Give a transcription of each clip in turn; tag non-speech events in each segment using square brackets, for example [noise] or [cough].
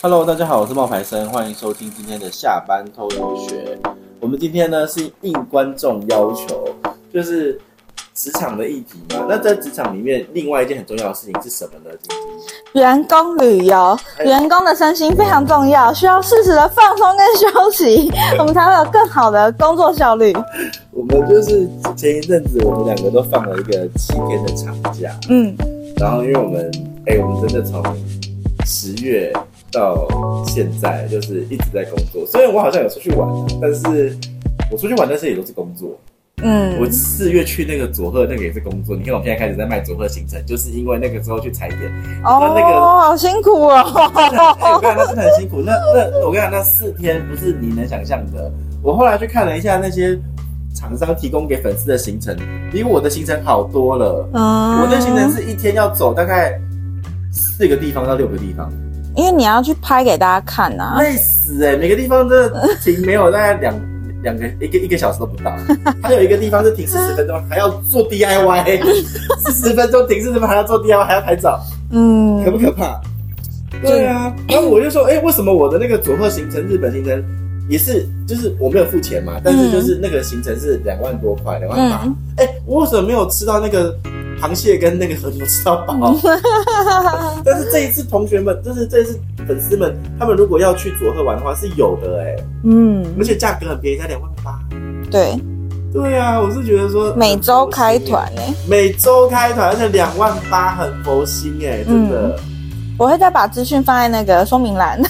Hello，大家好，我是冒牌生，欢迎收听今天的下班偷偷学。我们今天呢是应观众要求，就是职场的议题嘛。那在职场里面，另外一件很重要的事情是什么呢？员工旅游，员工的身心非常重要，需要适时的放松跟休息，[laughs] 我们才会有更好的工作效率。我们就是前一阵子，我们两个都放了一个七天的长假，嗯，然后因为我们，哎、欸，我们真的从十月到现在就是一直在工作。虽然我好像有出去玩，但是我出去玩，但是也都是工作。嗯，我四月去那个佐贺，那个也是工作。你看我现在开始在卖佐贺行程，就是因为那个时候去踩点。哦，那个好辛苦哦。欸、[laughs] 我跟你讲，那真的很辛苦。那那我跟你讲，那四天不是你能想象的。我后来去看了一下那些。厂商提供给粉丝的行程比我的行程好多了。嗯，我的行程是一天要走大概四个地方到六个地方，因为你要去拍给大家看啊，累死哎、欸！每个地方的停没有大概两 [laughs] 两个一个一个小时都不到，还有一个地方是停四十分钟，还要做 DIY，[laughs] 四十分钟停四十分钟还要做 DIY，还要拍照，嗯，可不可怕？对啊，然后我就说，哎、欸，为什么我的那个佐贺行程、日本行程？也是，就是我没有付钱嘛，但是就是那个行程是两万多块，两万八。哎、欸，我为什么没有吃到那个螃蟹跟那个河豚吃到饱？[laughs] 但是这一次同学们，就是这一次粉丝们，他们如果要去佐贺玩的话是有的哎、欸，嗯，而且价格很便宜，才两万八。对，对啊，我是觉得说每周开团哎，每周开团，而且两万八很佛心哎、欸，真的。嗯我会再把资讯放在那个说明栏，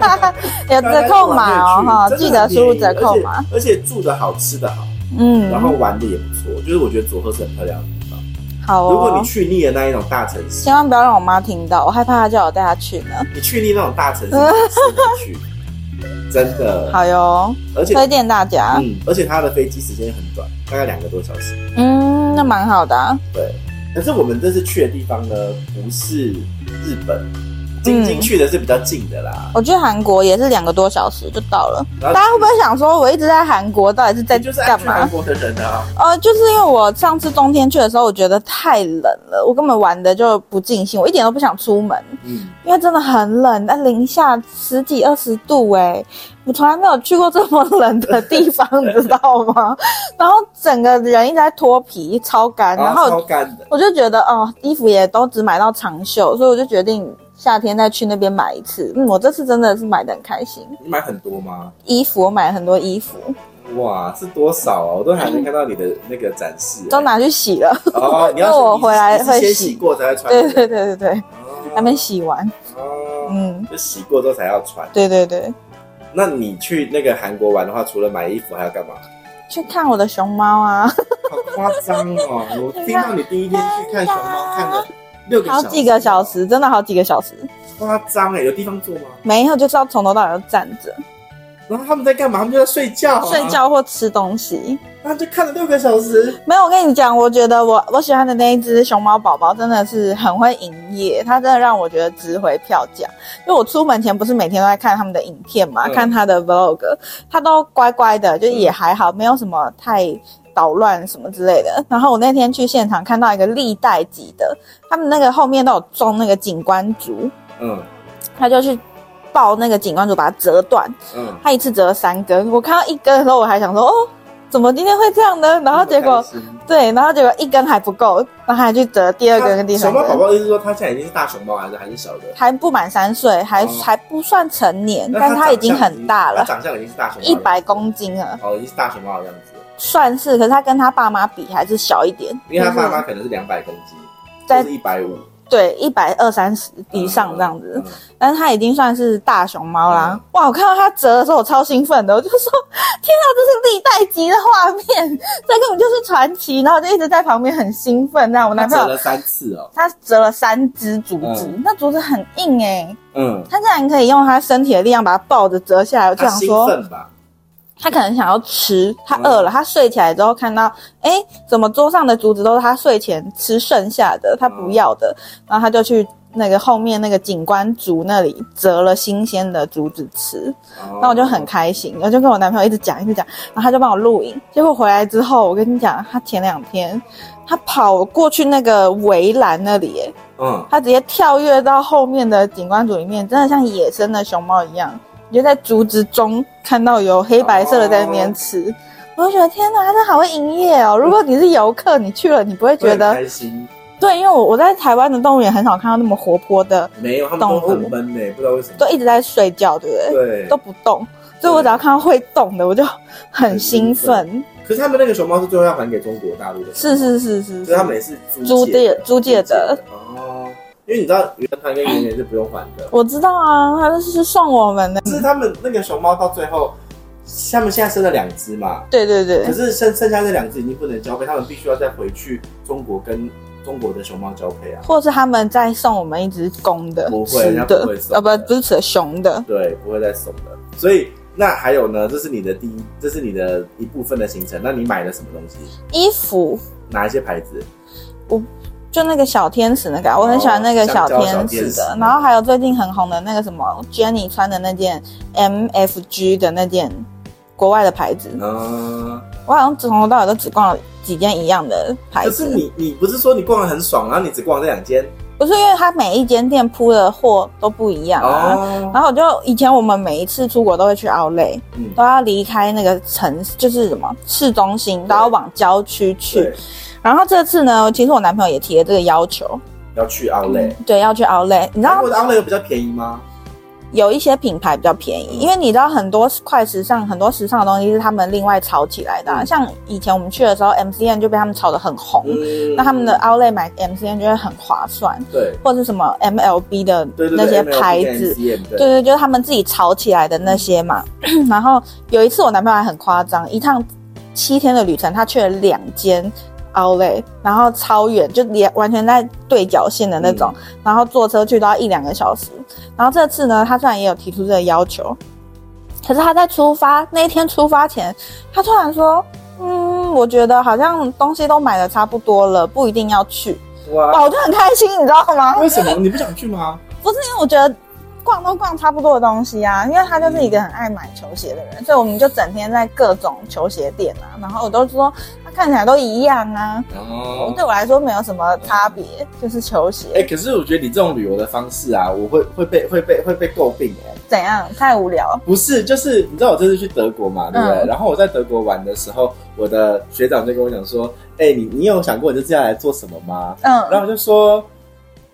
[laughs] 有折扣码哦哈，记得输入折扣码。而且住的好，吃的好，嗯，然后玩的也不错，就是我觉得佐贺是很漂亮的。好哦，如果你去腻了那一种大城市，千万不要让我妈听到，我害怕她叫我带她去呢。你去腻那种大城市，去，真的。[laughs] 好哟，而且推荐大家，嗯，而且它的飞机时间很短，大概两个多小时。嗯，那蛮好的啊。对。可是我们这次去的地方呢，不是日本，京京去的是比较近的啦。嗯、我去韩国也是两个多小时就到了。大家会不会想说，我一直在韩国，到底是在干嘛？就是韩国的人啊。呃，就是因为我上次冬天去的时候，我觉得太冷了，我根本玩的就不尽兴，我一点都不想出门。嗯，因为真的很冷，那零下十几二十度哎、欸。我从来没有去过这么冷的地方，你知道吗？[laughs] 然后整个人一直在脱皮，超干，然后超干的。我就觉得哦，衣服也都只买到长袖，所以我就决定夏天再去那边买一次。嗯，我这次真的是买的很开心。你买很多吗？衣服我买了很多衣服。哇，是多少啊？我都还没看到你的那个展示、欸。都拿去洗了。哦，你要 [laughs] 我回来会先，洗过才会穿。对对对对对，哦、还没洗完。哦，嗯，就洗过之后才要穿。对对对。那你去那个韩国玩的话，除了买衣服，还要干嘛？去看我的熊猫啊！好夸张哦！我听到你第一天去看熊猫，[laughs] 看了好几个小时，真的好几个小时。夸张哎，有地方坐吗？没有，就是要从头到尾都站着。然后他们在干嘛？他们就在睡觉、啊，睡觉或吃东西。那就看了六个小时。没有，我跟你讲，我觉得我我喜欢的那一只熊猫宝宝真的是很会营业，它真的让我觉得值回票价。因为我出门前不是每天都在看他们的影片嘛，嗯、看他的 vlog，他都乖乖的，就也还好，嗯、没有什么太捣乱什么之类的。然后我那天去现场看到一个历代级的，他们那个后面都有装那个警官竹，嗯，他就去。抱那个警官竹把它折断，嗯，他一次折了三根。我看到一根的时候，我还想说，哦，怎么今天会这样呢？然后结果，对，然后结果一根还不够，然后还去折第二根跟第三根。熊猫宝宝意思说，他现在已经是大熊猫，还是还是小的？还不满三岁，还、哦、还不算成年，但是他已经很大了。他长相已经是大熊猫，一百公斤了。哦，已经是大熊猫的样子。算是，可是他跟他爸妈比还是小一点，因为他爸妈可能是两百公斤，在一百五。对，一百二三十以上这样子，嗯嗯嗯、但是他已经算是大熊猫啦。嗯、哇，我看到他折的时候，我超兴奋的，我就说：“天啊，这是历代级的画面，这根本就是传奇！”然后我就一直在旁边很兴奋。那我男朋友折了三次哦，他折了三只竹子，嗯、那竹子很硬哎、欸、嗯，他竟然可以用他身体的力量把它抱着折下来，我就想说。他可能想要吃，他饿了。他睡起来之后看到，哎，怎么桌上的竹子都是他睡前吃剩下的，他不要的。然后他就去那个后面那个景观竹那里折了新鲜的竹子吃。那我就很开心，我就跟我男朋友一直讲，一直讲。然后他就帮我录影。结果回来之后，我跟你讲，他前两天他跑过去那个围栏那里，嗯，他直接跳跃到后面的景观组里面，真的像野生的熊猫一样，你就在竹子中看到有黑白色的在那边吃，哦、我就觉得天哪，他真的好会营业哦！如果你是游客，你去了你不会觉得开心？对，因为我我在台湾的动物园很少看到那么活泼的，没有，他们都很闷诶，不知道为什么，都一直在睡觉，对不对？对，都不动，所以我只要看到会动的，我就很兴奋。可是他们那个熊猫是最后要还给中国大陆的，是是是是，所以他们也是租借租借的哦。因为你知道，原盘跟圆圆是不用还的。我知道啊，他是送我们的。是他们那个熊猫到最后，他们现在生了两只嘛？对对对。可是剩剩下那两只已经不能交配，他们必须要再回去中国跟中国的熊猫交配啊。或是他们再送我们一只公的，不会，人家不会送。啊，不，不是吃熊的。对，不会再送的。所以。那还有呢？这是你的第一，这是你的一部分的行程。那你买了什么东西？衣服。哪一些牌子？我就那个小天使那个，我很喜欢那个小天使的。然后还有最近很红的那个什么 Jenny 穿的那件 MFG 的那件国外的牌子。嗯，我好像从头到尾都只逛了几件一样的牌子。可是你你不是说你逛的很爽，然后你只逛这两间？不是，因为它每一间店铺的货都不一样啊。Oh. 然后就以前我们每一次出国都会去 Outlet，嗯，都要离开那个城，就是什么市中心，都要往郊区去。然后这次呢，其实我男朋友也提了这个要求，要去 Outlet，嗯。对，要去 Outlet。你知道 Outlet 有比较便宜吗？有一些品牌比较便宜，因为你知道很多快时尚、很多时尚的东西是他们另外炒起来的，啊。像以前我们去的时候，MCN 就被他们炒得很红，嗯、那他们的 Outlet 买 MCN 就会很划算。对，或者是什么 MLB 的那些牌子，对对，对，就是他们自己炒起来的那些嘛。[clears throat] 然后有一次我男朋友还很夸张，一趟七天的旅程，他去了两间。Outlet，然后超远，就连完全在对角线的那种，嗯、然后坐车去都要一两个小时。然后这次呢，他虽然也有提出这个要求，可是他在出发那一天出发前，他突然说：“嗯，我觉得好像东西都买的差不多了，不一定要去。哇”哇，我就很开心，你知道吗？为什么你不想去吗？[laughs] 不是因为我觉得。逛都逛差不多的东西啊，因为他就是一个很爱买球鞋的人，所以我们就整天在各种球鞋店啊，然后我都说他看起来都一样啊，哦，对我来说没有什么差别，就是球鞋。哎、欸，可是我觉得你这种旅游的方式啊，我会会被会被会被诟病哎。怎样？太无聊？不是，就是你知道我这次去德国嘛，对不对？嗯、然后我在德国玩的时候，我的学长就跟我讲说，哎、欸，你你有想过你这次要来做什么吗？嗯，然后我就说。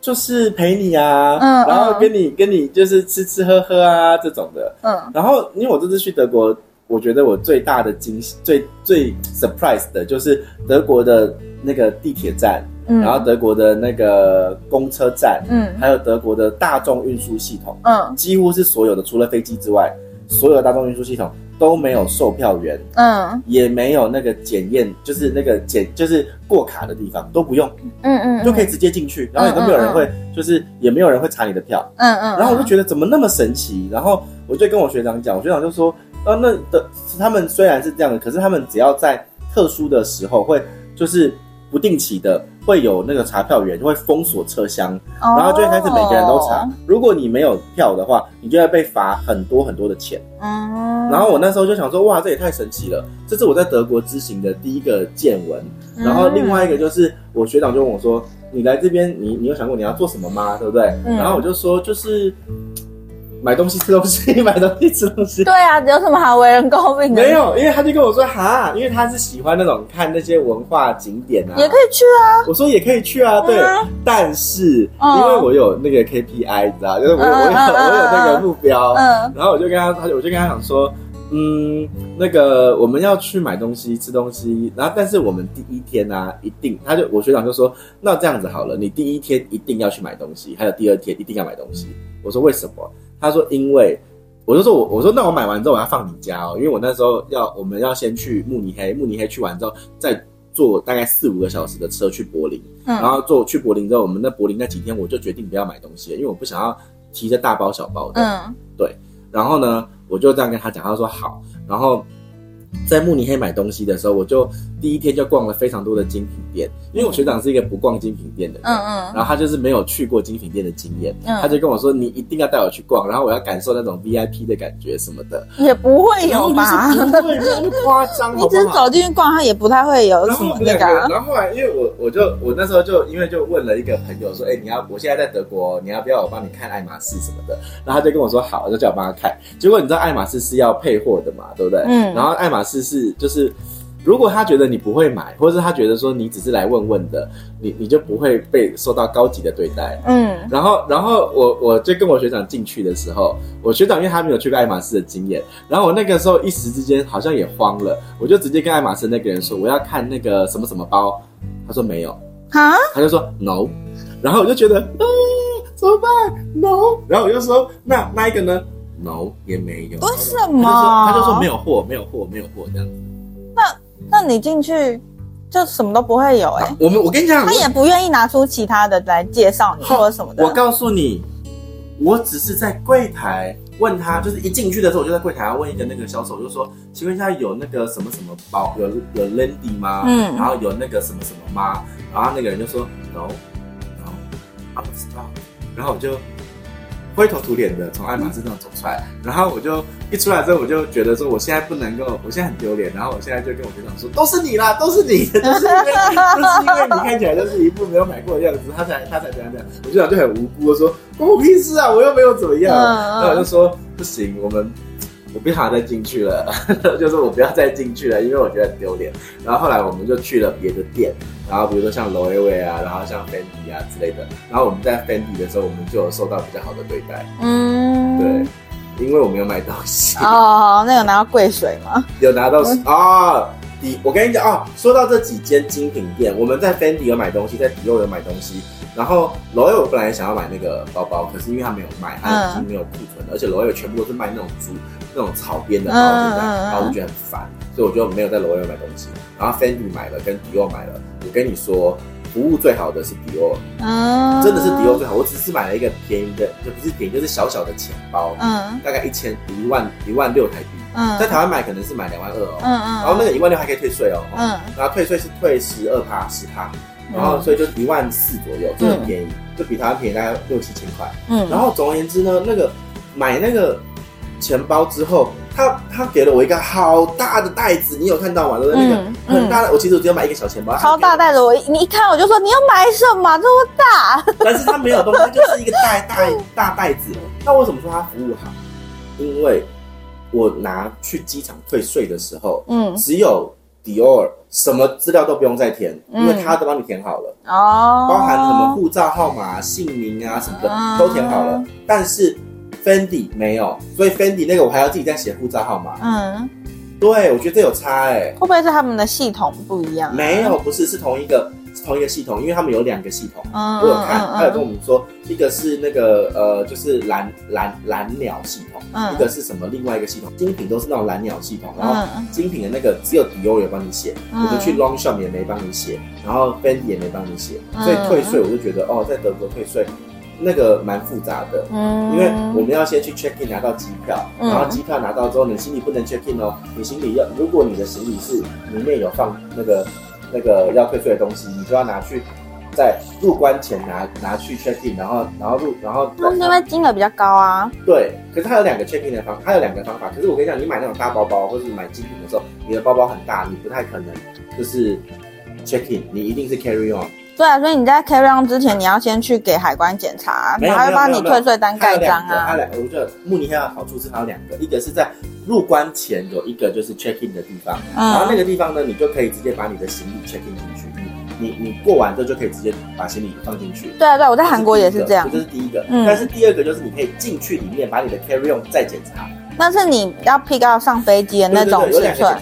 就是陪你啊，嗯，然后跟你、嗯、跟你就是吃吃喝喝啊这种的，嗯，然后因为我这次去德国，我觉得我最大的惊喜、最最 surprise 的就是德国的那个地铁站，嗯，然后德国的那个公车站，嗯，还有德国的大众运输系统，嗯，几乎是所有的除了飞机之外，所有的大众运输系统。都没有售票员，嗯，也没有那个检验，就是那个检，就是过卡的地方都不用，嗯嗯，嗯，就可以直接进去，然后也都没有人会，就是也没有人会查你的票，嗯嗯，然后我就觉得怎么那么神奇，然后我就跟我学长讲，我学长就说，呃，那的他们虽然是这样的，可是他们只要在特殊的时候会就是。不定期的会有那个查票员就会封锁车厢，然后就会开始每个人都查。如果你没有票的话，你就会被罚很多很多的钱。嗯，然后我那时候就想说，哇，这也太神奇了！这是我在德国之行的第一个见闻。然后另外一个就是我学长就问我说：“你来这边，你你有想过你要做什么吗？对不对？”然后我就说：“就是。”买东西吃东西，买东西吃东西。对啊，有什么好为人诟病的？没有，因为他就跟我说哈，因为他是喜欢那种看那些文化景点啊，也可以去啊。我说也可以去啊，对。嗯、但是、嗯、因为我有那个 KPI，你知道，就是我有、嗯、我有、嗯、我有那个目标。嗯。然后我就跟他，他就我就跟他讲说，嗯，那个我们要去买东西吃东西，然后但是我们第一天呢、啊，一定，他就我学长就说，那这样子好了，你第一天一定要去买东西，还有第二天一定要买东西。我说为什么？他说：“因为，我就说我我说那我买完之后我要放你家哦，因为我那时候要我们要先去慕尼黑，慕尼黑去完之后再坐大概四五个小时的车去柏林，嗯、然后坐去柏林之后，我们那柏林那几天我就决定不要买东西了，因为我不想要提着大包小包的，嗯，对。然后呢，我就这样跟他讲，他说好，然后在慕尼黑买东西的时候，我就第一天就逛了非常多的精品店，因为我学长是一个不逛精品店的人，嗯嗯，然后他就是没有去过精品店的经验，嗯，他就跟我说，你一定要带我去逛，然后我要感受那种 VIP 的感觉什么的，也不会有吧？不会夸张，[laughs] 你只是走进去逛，他也不太会有什么那个。然后后来，因为我我就我那时候就因为就问了一个朋友说，哎，你要我现在在德国，你要不要我帮你看爱马仕什么的？然后他就跟我说好，就叫我帮他看。结果你知道爱马仕是要配货的嘛，对不对？嗯，然后爱马仕是就是。如果他觉得你不会买，或者是他觉得说你只是来问问的，你你就不会被受到高级的对待。嗯，然后然后我我就跟我学长进去的时候，我学长因为他没有去过爱马仕的经验，然后我那个时候一时之间好像也慌了，我就直接跟爱马仕那个人说我要看那个什么什么包，他说没有，啊，他就说 no，然后我就觉得嗯怎么办？no，然后我就说那那一个呢 no 也没有，为什么？他就说没有货没有货没有货这样子，那。那你进去就什么都不会有哎、欸啊，我们我跟你讲，他也不愿意拿出其他的来介绍你或者什么的。我告诉你，我只是在柜台问他，就是一进去的时候，我就在柜台要问一个那个销售，就说，请问一下有那个什么什么包，有有 Landy 吗？嗯，然后有那个什么什么吗？然后那个人就说 No，然后啊不知道，然后我就。灰头土脸的从爱马仕那走出来，然后我就一出来之后，我就觉得说我现在不能够，我现在很丢脸，然后我现在就跟我学长说，都是你啦，都是你，都是因为，都是因为你看起来就是一副没有买过的样子，他才他才这样这样，我学长就很无辜的说，关我屁事啊，我又没有怎么样，然后我就说不行，我们。我不想再进去了，[laughs] 就是我不要再进去了，因为我觉得很丢脸。然后后来我们就去了别的店，然后比如说像 Loewe 啊，然后像 Fendi 啊之类的。然后我们在 Fendi 的时候，我们就有受到比较好的对待。嗯，对，因为我没有买东西。哦，那有拿到贵水吗？有拿到啊。嗯哦我跟你讲啊，说到这几间精品店，我们在 Fendi 有买东西，在 Dior 有买东西，然后 Loewe 我本来想要买那个包包，可是因为他没有卖，他已经没有库存了，而且 Loewe 全部都是卖那种竹、那种草编的包，对不对？然后我就觉得很烦，所以我就没有在 Loewe 买东西。然后 Fendi 买了，跟 Dior 买了。我跟你说，服务最好的是 Dior，嗯，真的是 Dior 最好。我只是买了一个便宜的，就不是便宜，就是小小的钱包，嗯，大概一千一万一万六台币。嗯，在台湾买可能是买两万二哦，嗯嗯，然后那个一万六还可以退税哦，嗯，然后退税是退十二趴十趴，然后所以就一万四左右，就很便宜，就比台湾便宜大概六七千块，嗯，然后总而言之呢，那个买那个钱包之后，他他给了我一个好大的袋子，你有看到吗？就是那个很大的，我其实我只有买一个小钱包，超大袋子，我你一看我就说你要买什么这么大？但是他没有东西，就是一个大大大袋子。那为什么说他服务好？因为。我拿去机场退税的时候，嗯，只有 Dior 什么资料都不用再填，因为他都帮你填好了，哦，包含什么护照号码、姓名啊什么的都填好了。但是 Fendi 没有，所以 Fendi 那个我还要自己再写护照号码。嗯，对，我觉得这有差哎，会不会是他们的系统不一样？没有，不是，是同一个。同一个系统，因为他们有两个系统，嗯、我有看，他、嗯、有跟我们说，嗯、一个是那个呃，就是蓝蓝蓝鸟系统，嗯、一个是什么另外一个系统，精品都是那种蓝鸟系统，然后精品的那个只有 Dior 有帮你写，嗯、我们去 Longchamp 也没帮你写，然后 Fendi 也没帮你写，所以退税我就觉得哦，在德国退税那个蛮复杂的，嗯，因为我们要先去 check in 拿到机票，然后机票拿到之后，你行李不能 check in 哦，你行李要，如果你的行李是里面有放那个。那个要退税的东西，你就要拿去在入关前拿拿去 check in，然后然后入然后。那是因为金额比较高啊。对，可是它有两个 check in 的方，它有两个方法。可是我跟你讲，你买那种大包包或是买精品的时候，你的包包很大，你不太可能就是 check in，你一定是 carry on。对啊，所以你在 carry on 之前，你要先去给海关检查，然后帮你退税单盖章啊。它两个，我觉得慕尼黑的好处是它有两个，一个是在。入关前有一个就是 check in 的地方，嗯、然后那个地方呢，你就可以直接把你的行李 check in 进去。你你你过完之后就可以直接把行李放进去。对啊对，我在韩国也是这样。这是第一个，嗯、但是第二个就是你可以进去里面把你的 carry on 再检查。但是你要 pick up 上飞机的那种尺寸。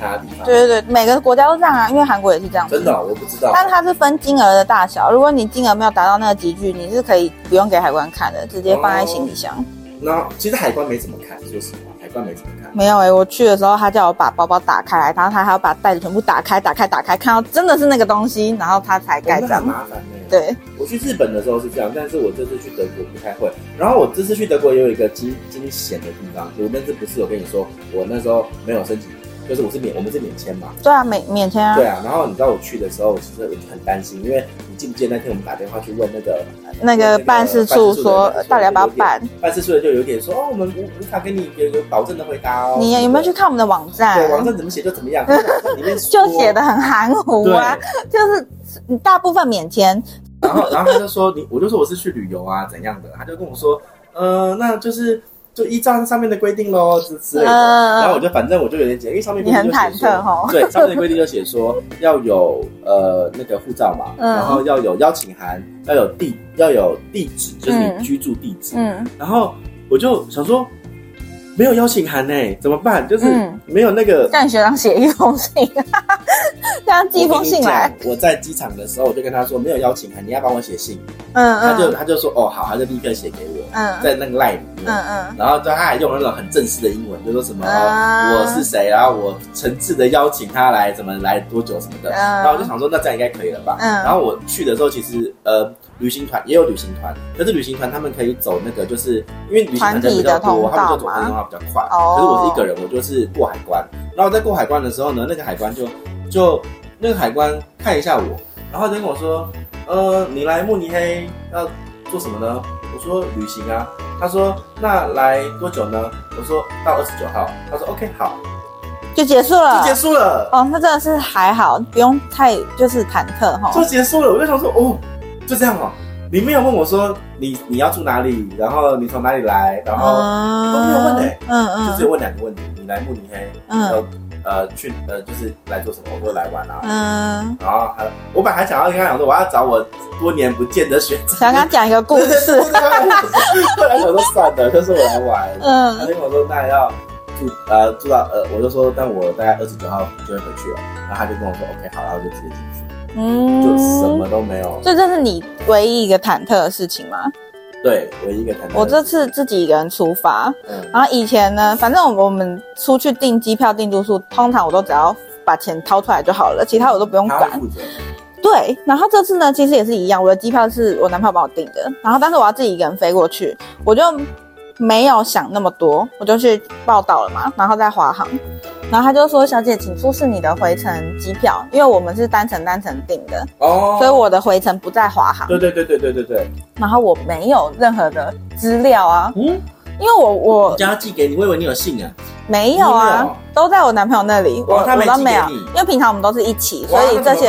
对对对，每个国家都这样啊，因为韩国也是这样。真的、哦，我不知道。但它是分金额的大小，如果你金额没有达到那个级距，你是可以不用给海关看的，直接放在行李箱。哦、那其实海关没怎么看，说实话。没怎么看，没有哎、欸，我去的时候，他叫我把包包打开来，然后他还要把袋子全部打开，打开，打开，看到真的是那个东西，然后他才盖章。很麻烦、欸、对，我去日本的时候是这样，但是我这次去德国不太会。然后我这次去德国也有一个惊惊险的地方，我那次不是有跟你说，我那时候没有申请就是我是免我们是免签嘛。对啊，免免签啊。对啊，然后你知道我去的时候，其实我就很担心，因为你记不记得那天我们打电话去问那个那个办事处说到底要不要办？办事处的就有点说哦，我们无无法给你有有保证的回答哦。你有没有去看我们的网站？对，网站怎么写就怎么样，里 [laughs] 面就写的很含糊啊，就是你大部分免签。然后然后他就说你，我就说我是去旅游啊怎样的，他就跟我说，呃，那就是。就依照上面的规定喽，之之类的。呃、然后我就反正我就有点紧，因为上面规定就写说，哦、对，上面的规定就写说要有呃那个护照嘛，嗯、然后要有邀请函，要有地要有地址，就是你居住地址。嗯，然后我就想说。没有邀请函呢，怎么办？就是没有那个。让、嗯、学长写一封信，[laughs] 这样寄一封信来。我在机场的时候，我就跟他说没有邀请函，你要帮我写信。嗯嗯。他就他就说哦好，他就立刻写给我。嗯。在那个 line 里面。嗯嗯。然后他还用了那种很正式的英文，就说什么、嗯、我是谁，然后我诚挚的邀请他来，怎么来多久什么的。嗯。然后我就想说那这样应该可以了吧？嗯。然后我去的时候，其实呃。旅行团也有旅行团，可是旅行团他们可以走那个，就是因为旅行团人比较多，他们就走那个通道比较快。哦。可是我是一个人，我就是过海关。然后在过海关的时候呢，那个海关就就那个海关看一下我，然后就跟我说：“呃，你来慕尼黑要做什么呢？”我说：“旅行啊。”他说：“那来多久呢？”我说到二十九号。他说：“OK，好。”就结束了。就结束了。哦，那真的是还好，不用太就是忐忑哈。就结束了，我就想说哦。就这样哦，你没有问我说你你要住哪里，然后你从哪里来，然后都没有问的，嗯嗯，就只有问两个问题，你来慕尼黑，嗯，呃去呃就是来做什么？我说来玩啊，嗯，然后还我本来还想要跟他讲说我要找我多年不见的学长，想跟他讲一个故事，[laughs] 后来我说算了，就是我来玩，嗯，他跟我说那要住呃住到呃，我就说但我大概二十九号就会回去了，然后他就跟我说 OK 好，然后就直接进去。嗯，就什么都没有。所以这是你唯一一个忐忑的事情吗？对，唯一一个忐忑。我这次自己一个人出发，嗯，然后以前呢，反正我我们出去订机票、订住宿，通常我都只要把钱掏出来就好了，其他我都不用管。对，然后这次呢，其实也是一样，我的机票是我男朋友帮我订的，然后但是我要自己一个人飞过去，我就没有想那么多，我就去报到了嘛，然后再华航。然后他就说：“小姐，请出示你的回程机票，因为我们是单程单程订的哦，所以我的回程不在华航。”对对对对对对对。然后我没有任何的资料啊，嗯，因为我我叫他寄给你，我以为你有信啊，没有啊，都在我男朋友那里，我我都没有，因为平常我们都是一起，所以这些，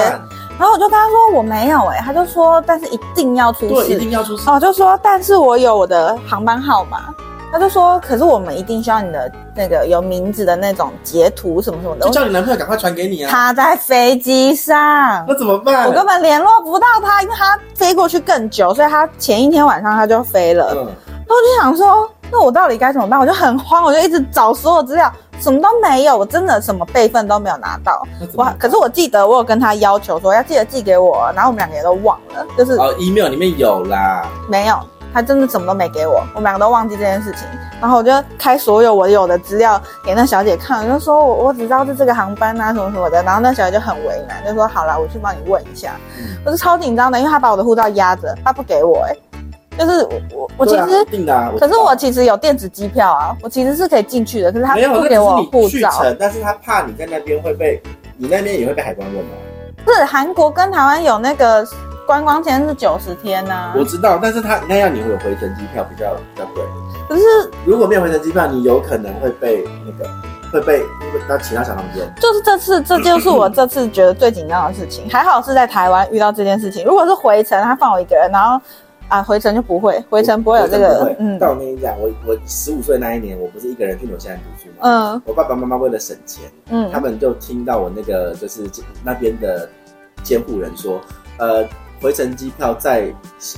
然后我就跟他说我没有，哎，他就说但是一定要出示，对，一定要出示，哦，就说但是我有我的航班号码。他就说：“可是我们一定需要你的那个有名字的那种截图什么什么的。”就叫你男朋友赶快传给你啊！他在飞机上，那怎么办？我根本联络不到他，因为他飞过去更久，所以他前一天晚上他就飞了。嗯，那我就想说，那我到底该怎么办？我就很慌，我就一直找所有资料，什么都没有，我真的什么备份都没有拿到。我可是我记得我有跟他要求说要记得寄给我，然后我们两个人都忘了，就是哦，email 里面有啦，没有。他真的什么都没给我，我们两个都忘记这件事情。然后我就开所有我有的资料给那小姐看，我就说我我只知道是这个航班啊什么什么的。然后那小姐就很为难，就说好了，我去帮你问一下。嗯、我是超紧张的，因为他把我的护照压着，他不给我、欸。哎，就是我我我其实啊，可是我其实有电子机票啊，我其实是可以进去的，可是他不给我护照。但是他怕你在那边会被，你那边也会被海关问吗？是韩国跟台湾有那个。观光签是九十天呐、啊，我知道，但是他那样你会有回程机票比较比较贵。可是如果没有回程机票，你有可能会被那个会被会到其他小房间。就是这次，这就是我这次觉得最紧张的事情。[laughs] 还好是在台湾遇到这件事情。如果是回程，他放我一个人，然后啊回程就不会，回程不会有这个。嗯，但我跟你讲，我我十五岁那一年，我不是一个人去纽西兰读书嘛？嗯，我爸爸妈妈为了省钱，嗯，他们就听到我那个就是那边的监护人说，呃。回程机票在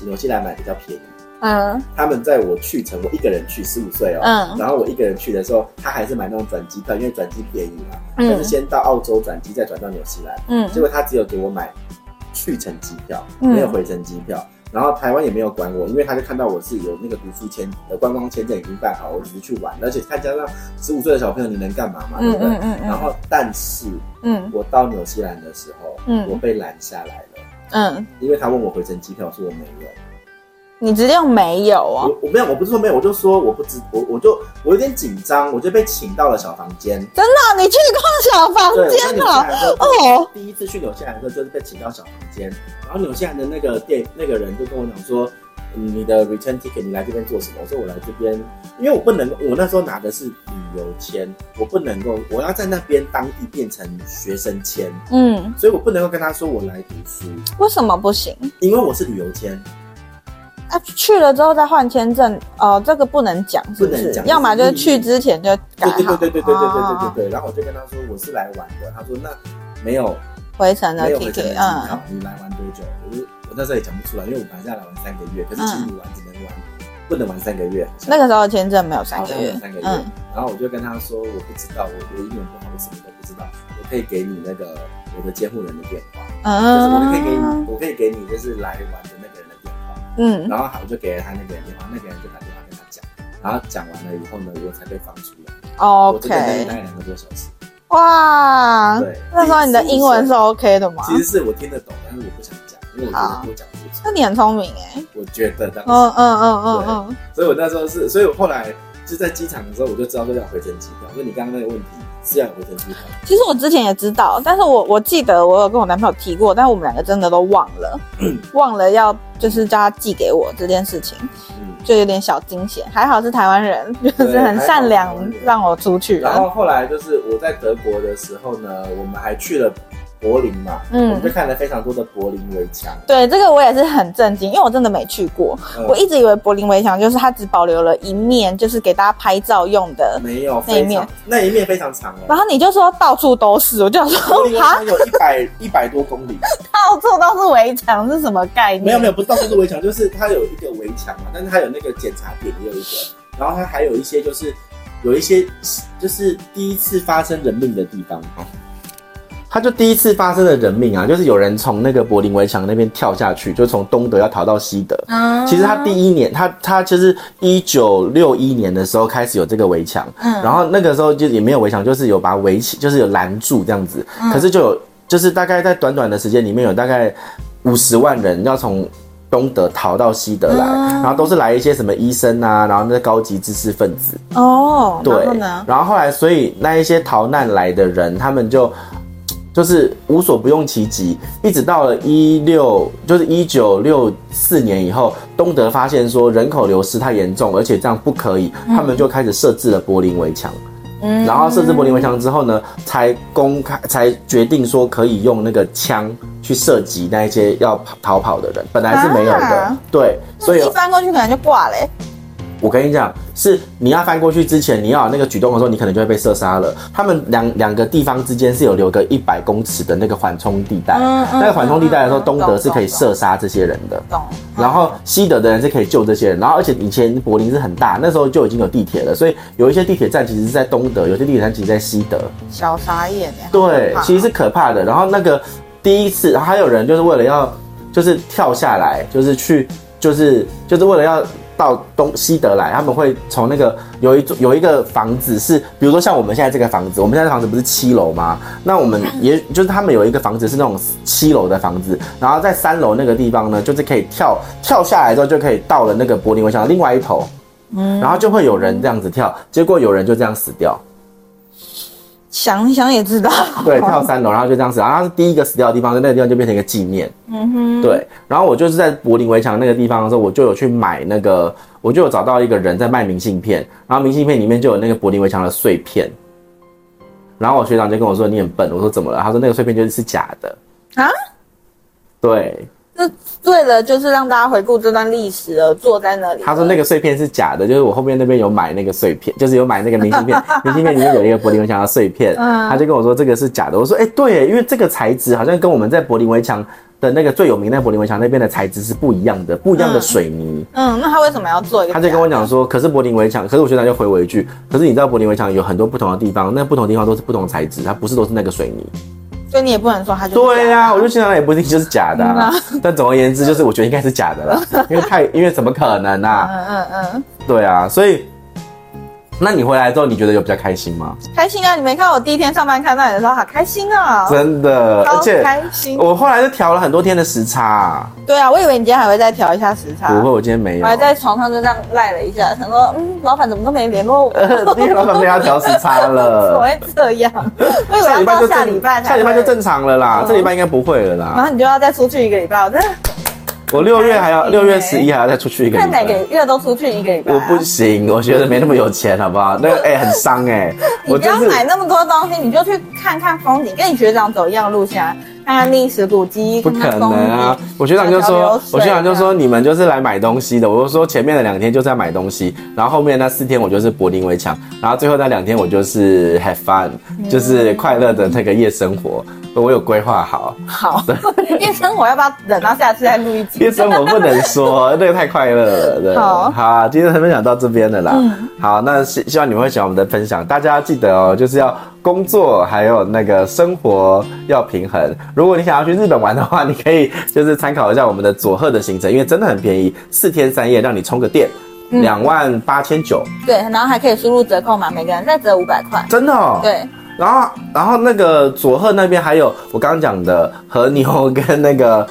纽西兰买比较便宜。嗯，他们在我去程，我一个人去，十五岁哦。嗯，然后我一个人去的时候，他还是买那种转机票，因为转机便宜嘛。嗯，就是先到澳洲转机，再转到纽西兰。嗯，结果他只有给我买去程机票，没有回程机票。嗯，然后台湾也没有管我，因为他就看到我是有那个读书签的观光签证已经办好，我只是去玩，而且他加上十五岁的小朋友，你能干嘛嘛？对不对？嗯嗯嗯。然后，但是，嗯，我到纽西兰的时候，嗯，我被拦下来了。嗯，因为他问我回程机票，我说我没有。你直接用没有哦？我我没有，我不是说没有，我就说我不知我我就我有点紧张，我就被请到了小房间。真的？你去逛小房间了？哦，第一次去纽西兰的时候就是被请到小房间，然后纽西兰的那个店那个人就跟我讲说。你的 return ticket，你来这边做什么？我说我来这边，因为我不能，我那时候拿的是旅游签，我不能够，我要在那边当地变成学生签，嗯，所以我不能够跟他说我来读书。为什么不行？因为我是旅游签。啊，去了之后再换签证，哦，这个不能讲，是不是？不能讲，要么就是去之前就改好。对对对对对对对对对。然后我就跟他说我是来玩的，他说那没有回程的 ticket，嗯，你来玩多久？我就。那时候也讲不出来，因为我本来是要来玩三个月，可是其实你玩只能玩，嗯、不能玩三个月。那个时候签证没有三个月，三个月。嗯、然后我就跟他说，我不知道，我我英文不好，我什么都不知道。我可以给你那个我的监护人的电话，嗯，就是我可以给你，我可以给你就是来玩的那个人的电话，嗯。然后好，我就给了他那个人电话，那个人就打电话跟他讲，然后讲完了以后呢，我才被放出来。OK。我就在那里待两个多小时。哇，对。那时候你的英文是 OK 的吗？其实是我听得懂，但是我不想。因为我觉得我讲不出，那你很聪明哎。我觉得当时，嗯嗯嗯嗯嗯，所以我那时候是，所以我后来就在机场的时候，我就知道说要回程机票。所以你刚刚那个问题是要回程机票。其实我之前也知道，但是我我记得我有跟我男朋友提过，但是我们两个真的都忘了，忘了要就是叫他寄给我这件事情，就有点小惊险。还好是台湾人，[laughs] 就是很善良，让我出去。然后后来就是我在德国的时候呢，我们还去了。柏林嘛，嗯，我们就看了非常多的柏林围墙。对，这个我也是很震惊，因为我真的没去过。嗯、我一直以为柏林围墙就是它只保留了一面，就是给大家拍照用的。没有那一面，那一面非常长哦。然后你就说到处都是，我就想说柏林围墙有一百一百多公里，[laughs] 到处都是围墙是什么概念？没有没有，不是到处是围墙，就是它有一个围墙嘛，但是它有那个检查点也有一个，然后它还有一些就是有一些就是第一次发生人命的地方。他就第一次发生了人命啊，就是有人从那个柏林围墙那边跳下去，就从东德要逃到西德。嗯，其实他第一年，他他就是一九六一年的时候开始有这个围墙，嗯，然后那个时候就也没有围墙，就是有把围起，就是有拦住这样子。可是就有，就是大概在短短的时间里面有大概五十万人要从东德逃到西德来，然后都是来一些什么医生啊，然后那高级知识分子。哦，对，然后？然后后来，所以那一些逃难来的人，他们就。就是无所不用其极，一直到了一六，就是一九六四年以后，东德发现说人口流失太严重，而且这样不可以，他们就开始设置了柏林围墙。嗯，然后设置柏林围墙之后呢，才公开才决定说可以用那个枪去射击那一些要逃跑的人，本来是没有的。啊、对，所以一翻过去可能就挂了。我跟你讲，是你要翻过去之前，你要有那个举动的时候，你可能就会被射杀了。他们两两个地方之间是有留个一百公尺的那个缓冲地带，嗯嗯、那个缓冲地带的时候，东德是可以射杀这些人的。懂。然后西德的人是可以救这些人。然后而且以前柏林是很大，那时候就已经有地铁了，所以有一些地铁站其实是在东德，有些地铁站其实在西德。小傻眼。对，其实是可怕的。然后那个第一次，还有人就是为了要，就是跳下来，就是去，就是就是为了要。到东西德来，他们会从那个有一有一个房子是，比如说像我们现在这个房子，我们现在房子不是七楼吗？那我们也就是他们有一个房子是那种七楼的房子，然后在三楼那个地方呢，就是可以跳跳下来之后就可以到了那个柏林围墙另外一头，嗯，然后就会有人这样子跳，结果有人就这样死掉。想一想也知道，对，跳三楼，然后就这样子，然后他是第一个死掉的地方，在那个地方就变成一个纪念。嗯哼，对。然后我就是在柏林围墙那个地方的时候，我就有去买那个，我就有找到一个人在卖明信片，然后明信片里面就有那个柏林围墙的碎片。然后我学长就跟我说：“你很笨。”我说：“怎么了？”他说：“那个碎片就是假的。”啊？对。那为了就是让大家回顾这段历史而坐在那里。他说那个碎片是假的，就是我后面那边有买那个碎片，就是有买那个明信片，[laughs] 明信片里面有一个柏林围墙的碎片，嗯、他就跟我说这个是假的。我说哎、欸，对，因为这个材质好像跟我们在柏林围墙的那个最有名的柏林围墙那边的材质是不一样的，不一样的水泥。嗯，嗯，那他为什么要做一个？他就跟我讲说，可是柏林围墙，可是我学长就回我一句，可是你知道柏林围墙有很多不同的地方，那不同的地方都是不同材质，它不是都是那个水泥。所以你也不能说他就是对呀、啊，我就现在也不一定就是假的、啊，嗯啊、但总而言之，就是我觉得应该是假的了，[laughs] 因为太，因为怎么可能啊？嗯嗯嗯，对啊，所以那你回来之后，你觉得有比较开心吗？开心啊！你没看我第一天上班看到你的时候，好开心啊！真的，而且开心。我后来就调了很多天的时差。对啊，我以为你今天还会再调一下时差。不会，我今天没有。我还在床上就这样赖了一下，想说，嗯，老板怎么都没联络我？今天老板没要调时差了。怎么会这样？[laughs] 我以为要到下礼拜，下礼拜就正常了啦。这礼拜应该不会了啦。然后你就要再出去一个礼拜，我真的。我六月还要六月十一还要再出去一个礼拜，每个月都出去一个礼拜，我不行，我觉得没那么有钱，好不好？那个哎、欸，很伤哎、[laughs] 欸。你不要买那么多东西，你就去看看风景，跟你学长走一样路线。看看历史古迹，不可能啊！我学长就说，我学长就说，你们就是来买东西的。我就说前面的两天就是要买东西，然后后面那四天我就是柏林围墙，然后最后那两天我就是 have fun，就是快乐的那个夜生活。我有规划好。好，[laughs] 夜生活要不要等到下次再录一集？夜生活不能说，那个太快乐了。对，好，好，今天的分享到这边了啦。嗯，好，那希希望你们会喜欢我们的分享，大家要记得哦，就是要。工作还有那个生活要平衡。如果你想要去日本玩的话，你可以就是参考一下我们的佐贺的行程，因为真的很便宜，四天三夜让你充个电，两万八千九。对，然后还可以输入折扣码，每个人再折五百块。真的哦。对。然后，然后那个佐贺那边还有我刚刚讲的和牛跟那个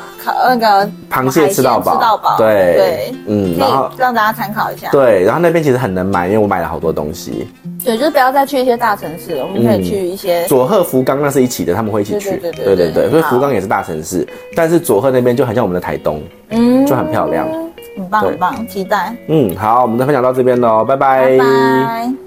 那个螃蟹吃到饱，吃到饱。对对，嗯，然后让大家参考一下。对，然后那边其实很能买，因为我买了好多东西。对，就是不要再去一些大城市了，我们可以去一些佐贺、福冈，那是一起的，他们会一起去。对对对对对对，所以福冈也是大城市，但是佐贺那边就很像我们的台东，嗯，就很漂亮，很棒很棒，期待。嗯，好，我们的分享到这边喽，拜拜。拜拜。